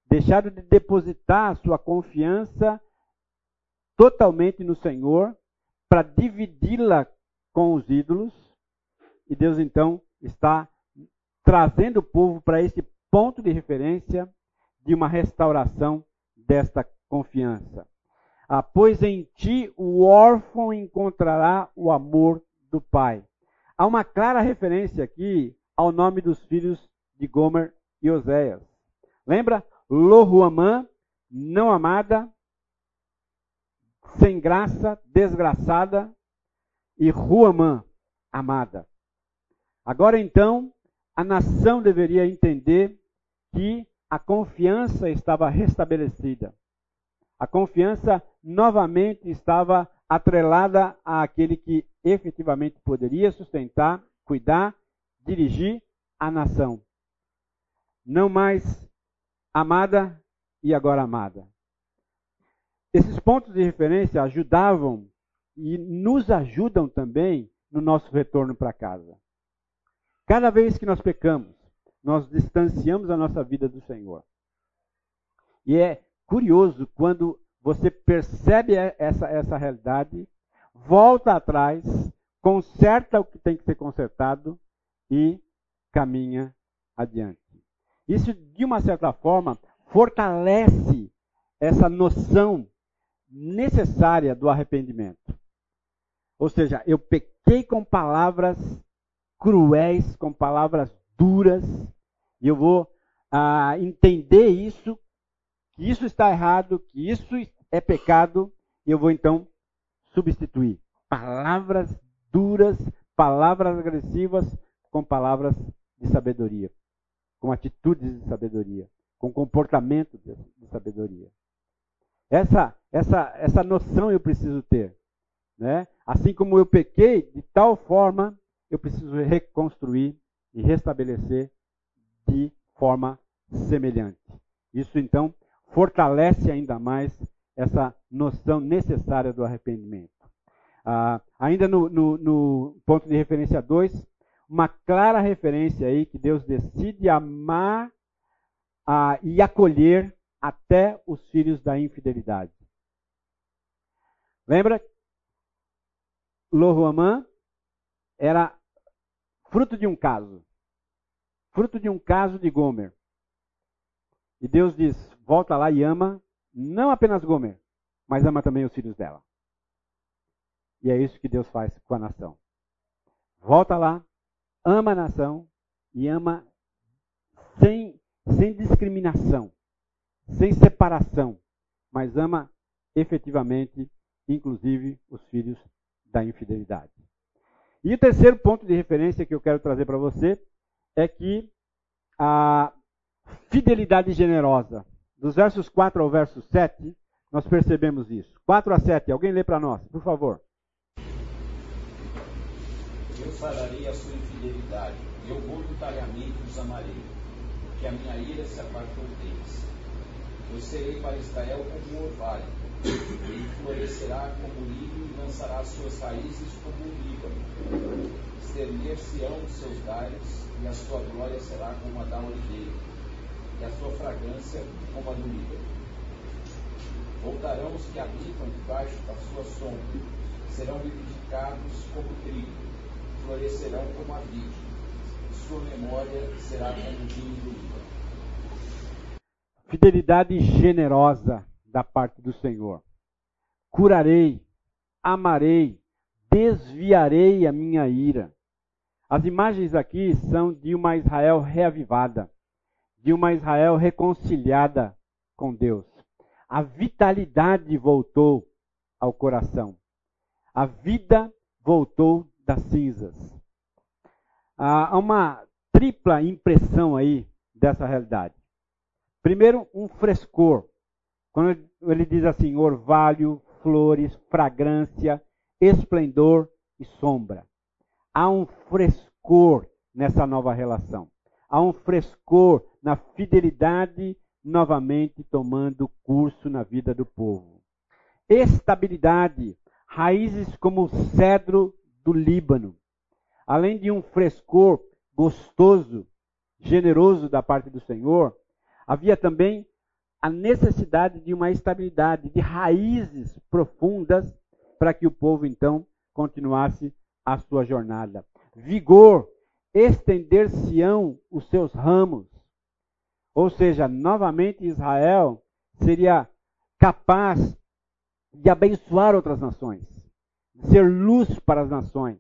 S1: deixado de depositar a sua confiança totalmente no Senhor para dividi-la com os ídolos. E Deus então está trazendo o povo para esse ponto de referência de uma restauração desta confiança. Ah, pois em ti o órfão encontrará o amor do pai. Há uma clara referência aqui ao nome dos filhos de Gomer e Oséias. Lembra? Lohuamã, não amada, sem graça, desgraçada, e Ruamã, amada. Agora então, a nação deveria entender que a confiança estava restabelecida. A confiança novamente estava atrelada àquele que efetivamente poderia sustentar, cuidar, dirigir a nação. Não mais amada e agora amada. Esses pontos de referência ajudavam e nos ajudam também no nosso retorno para casa. Cada vez que nós pecamos, nós distanciamos a nossa vida do Senhor. E é curioso quando você percebe essa, essa realidade, volta atrás, conserta o que tem que ser consertado e caminha adiante. Isso, de uma certa forma, fortalece essa noção necessária do arrependimento. Ou seja, eu pequei com palavras cruéis, com palavras duras, e eu vou ah, entender isso, que isso está errado, que isso é pecado, e eu vou então substituir palavras duras, palavras agressivas, com palavras de sabedoria, com atitudes de sabedoria, com comportamento de, sabedoria. Essa, essa, essa noção eu preciso ter. Né? Assim como eu pequei, de tal forma eu preciso reconstruir e restabelecer de forma semelhante. Isso então fortalece ainda mais essa noção necessária do arrependimento. Ah, ainda no, no, no, ponto de referência 2, uma clara referência aí que Deus decide amar ah, e acolher até os filhos da infidelidade. Lembra? Lohuamã era fruto de um caso. Fruto de um caso de Gomer. E Deus diz: volta lá e ama não apenas Gomer, mas ama também os filhos dela. E é isso que Deus faz com a nação. Volta lá, ama a nação e ama sem, sem discriminação, sem separação, mas ama efetivamente, inclusive, os filhos da infidelidade. E o terceiro ponto de referência que eu quero trazer para você é que a fidelidade generosa dos versos 4 ao verso 7, nós percebemos isso. 4 a 7, alguém lê para nós, por favor.
S2: Eu sararei a sua infidelidade, eu voluntariamente os amarei, porque a minha ira se apartou deles. Eu serei para Israel como um orvalho, ele florescerá como lírio e lançará suas raízes como o líbano. Estender-se-ão os seus galhos, e a sua glória será como a da oliveira e a sua fragrância como a do líbano. Voltarão os que habitam debaixo da sua sombra, serão vivificados como trigo, florescerão como a vide, sua memória será como o vinho do Líbano.
S1: Fidelidade generosa da parte do Senhor. Curarei, amarei, desviarei a minha ira. As imagens aqui são de uma Israel reavivada de uma Israel reconciliada com Deus. A vitalidade voltou ao coração. A vida voltou das cinzas. Há uma tripla impressão aí dessa realidade. Primeiro, um frescor. Quando ele diz assim: orvalho, flores, fragrância, esplendor e sombra. Há um frescor nessa nova relação. Há um frescor na fidelidade novamente tomando curso na vida do povo. Estabilidade, raízes como o cedro do Líbano. Além de um frescor gostoso, generoso da parte do Senhor, havia também a necessidade de uma estabilidade, de raízes profundas, para que o povo então continuasse a sua jornada. Vigor, estender-se-ão os seus ramos, ou seja, novamente Israel seria capaz de abençoar outras nações, de ser luz para as nações.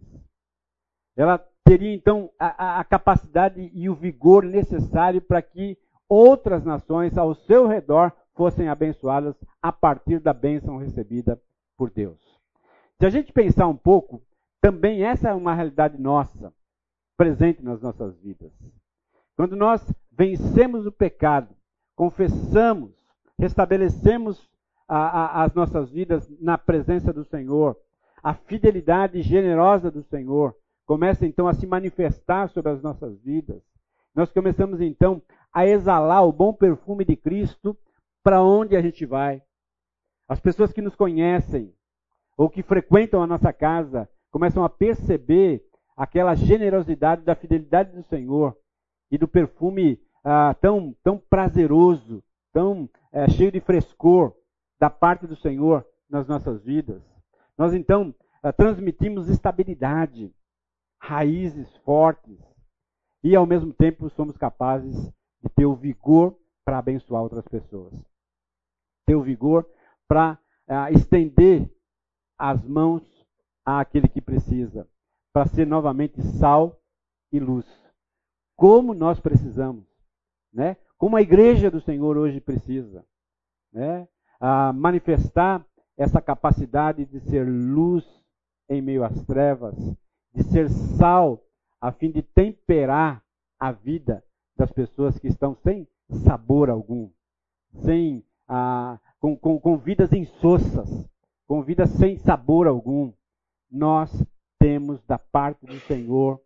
S1: Ela teria então a, a capacidade e o vigor necessário para que outras nações ao seu redor fossem abençoadas a partir da bênção recebida por Deus. Se a gente pensar um pouco, também essa é uma realidade nossa, presente nas nossas vidas. Quando nós vencemos o pecado, confessamos, restabelecemos a, a, as nossas vidas na presença do Senhor, a fidelidade generosa do Senhor começa então a se manifestar sobre as nossas vidas. Nós começamos então a exalar o bom perfume de Cristo para onde a gente vai. As pessoas que nos conhecem ou que frequentam a nossa casa começam a perceber aquela generosidade da fidelidade do Senhor e do perfume ah, tão, tão prazeroso, tão eh, cheio de frescor da parte do Senhor nas nossas vidas. Nós então ah, transmitimos estabilidade, raízes fortes e ao mesmo tempo somos capazes de ter o vigor para abençoar outras pessoas. Ter o vigor para ah, estender as mãos àquele que precisa, para ser novamente sal e luz. Como nós precisamos, né? Como a igreja do Senhor hoje precisa, né? A manifestar essa capacidade de ser luz em meio às trevas, de ser sal a fim de temperar a vida das pessoas que estão sem sabor algum, sem ah, com, com, com vidas insossas, com vidas sem sabor algum. Nós temos da parte do Senhor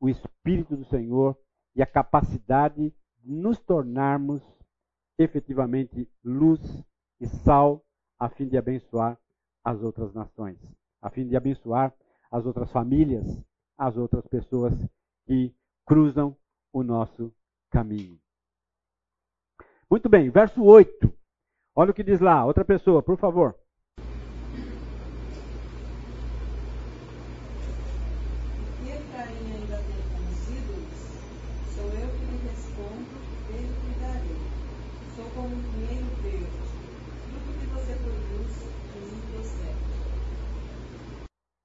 S1: o Espírito do Senhor e a capacidade de nos tornarmos efetivamente luz e sal a fim de abençoar as outras nações, a fim de abençoar as outras famílias, as outras pessoas que cruzam o nosso caminho. Muito bem, verso 8. Olha o que diz lá. Outra pessoa, por favor.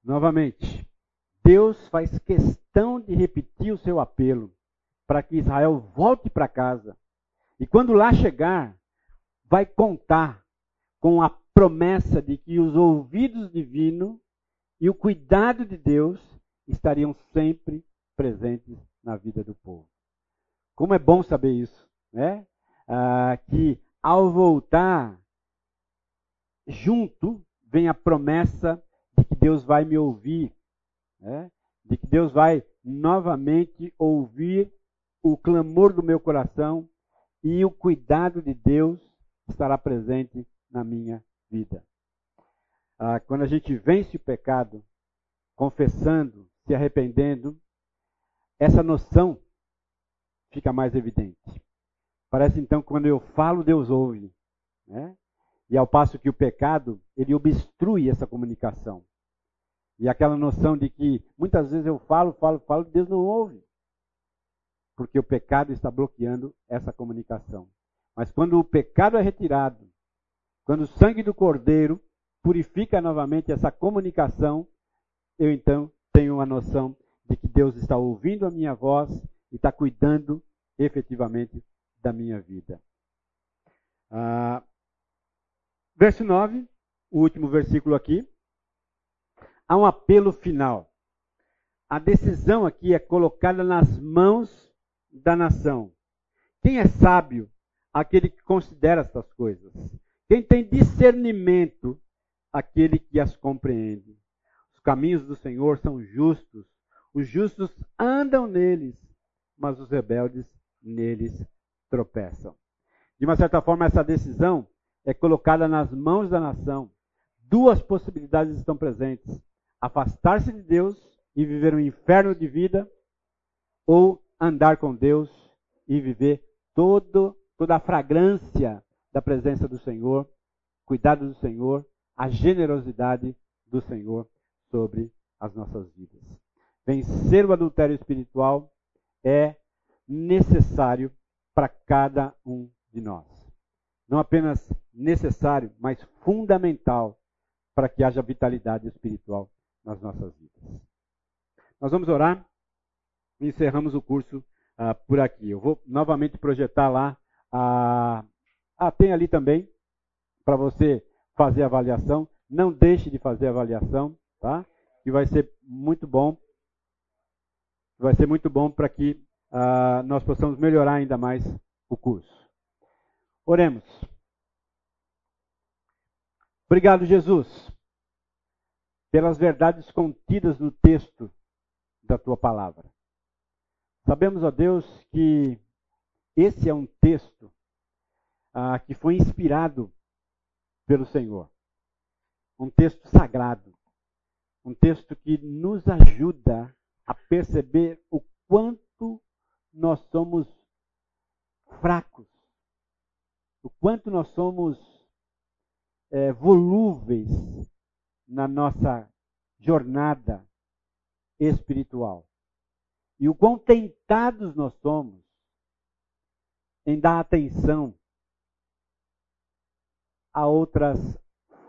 S1: Novamente, Deus faz questão de repetir o seu apelo para que Israel volte para casa. E quando lá chegar, vai contar com a promessa de que os ouvidos divinos e o cuidado de Deus estariam sempre presentes na vida do povo. Como é bom saber isso, né? Ah, que ao voltar, junto vem a promessa de que Deus vai me ouvir, né? de que Deus vai novamente ouvir o clamor do meu coração e o cuidado de Deus estará presente na minha vida. Ah, quando a gente vence o pecado, confessando, se arrependendo, essa noção fica mais evidente. Parece então que quando eu falo, Deus ouve. Né? E ao passo que o pecado, ele obstrui essa comunicação. E aquela noção de que muitas vezes eu falo, falo, falo, Deus não ouve. Porque o pecado está bloqueando essa comunicação. Mas quando o pecado é retirado, quando o sangue do cordeiro purifica novamente essa comunicação, eu então tenho a noção de que Deus está ouvindo a minha voz e está cuidando efetivamente da minha vida. Ah, verso 9, o último versículo aqui. Há um apelo final. A decisão aqui é colocada nas mãos da nação. Quem é sábio? Aquele que considera estas coisas. Quem tem discernimento? Aquele que as compreende. Os caminhos do Senhor são justos. Os justos andam neles, mas os rebeldes neles tropeçam. De uma certa forma, essa decisão é colocada nas mãos da nação. Duas possibilidades estão presentes: afastar-se de Deus e viver um inferno de vida, ou andar com Deus e viver todo, toda a fragrância da presença do Senhor, cuidado do Senhor, a generosidade do Senhor sobre as nossas vidas. Vencer o adultério espiritual é necessário para cada um de nós. Não apenas necessário, mas fundamental para que haja vitalidade espiritual nas nossas vidas. Nós vamos orar e encerramos o curso uh, por aqui. Eu vou novamente projetar lá. Uh, ah, tem ali também para você fazer a avaliação. Não deixe de fazer a avaliação, tá? Que vai ser muito bom. Vai ser muito bom para que uh, nós possamos melhorar ainda mais o curso. Oremos. Obrigado, Jesus, pelas verdades contidas no texto da tua palavra. Sabemos, ó Deus, que esse é um texto ah, que foi inspirado pelo Senhor. Um texto sagrado. Um texto que nos ajuda a perceber o quanto nós somos fracos, o quanto nós somos é, volúveis na nossa jornada espiritual. E o quão tentados nós somos em dar atenção a outras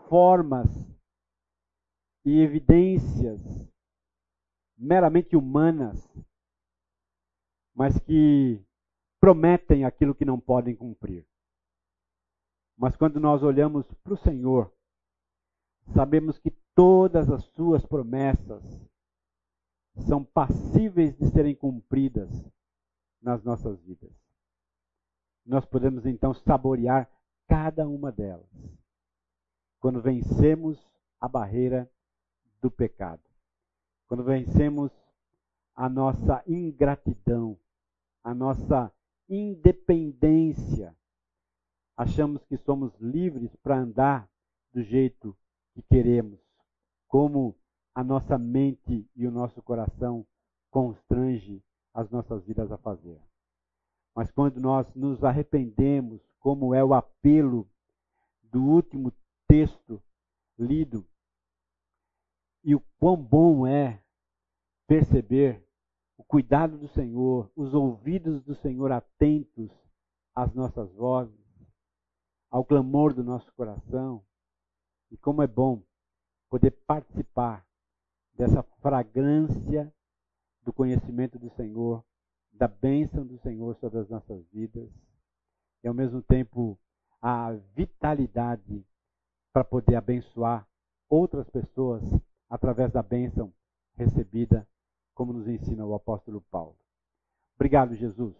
S1: formas e evidências meramente humanas, mas que prometem aquilo que não podem cumprir. Mas quando nós olhamos para o Senhor, sabemos que todas as suas promessas são passíveis de serem cumpridas nas nossas vidas. Nós podemos então saborear cada uma delas quando vencemos a barreira do pecado, quando vencemos a nossa ingratidão, a nossa independência, achamos que somos livres para andar do jeito que queremos, como a nossa mente e o nosso coração constrange as nossas vidas a fazer. Mas quando nós nos arrependemos, como é o apelo do último texto lido, e o quão bom é perceber o cuidado do Senhor, os ouvidos do Senhor atentos às nossas vozes, ao clamor do nosso coração, e como é bom poder participar dessa fragrância do conhecimento do Senhor, da bênção do Senhor sobre as nossas vidas, e ao mesmo tempo a vitalidade para poder abençoar outras pessoas através da bênção recebida, como nos ensina o apóstolo Paulo. Obrigado, Jesus.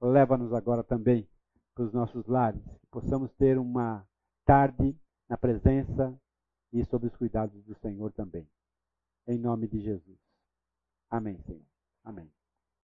S1: Leva-nos agora também para os nossos lares, que possamos ter uma tarde na presença e sob os cuidados do Senhor também. Em nome de Jesus. Amém, Senhor. Amém.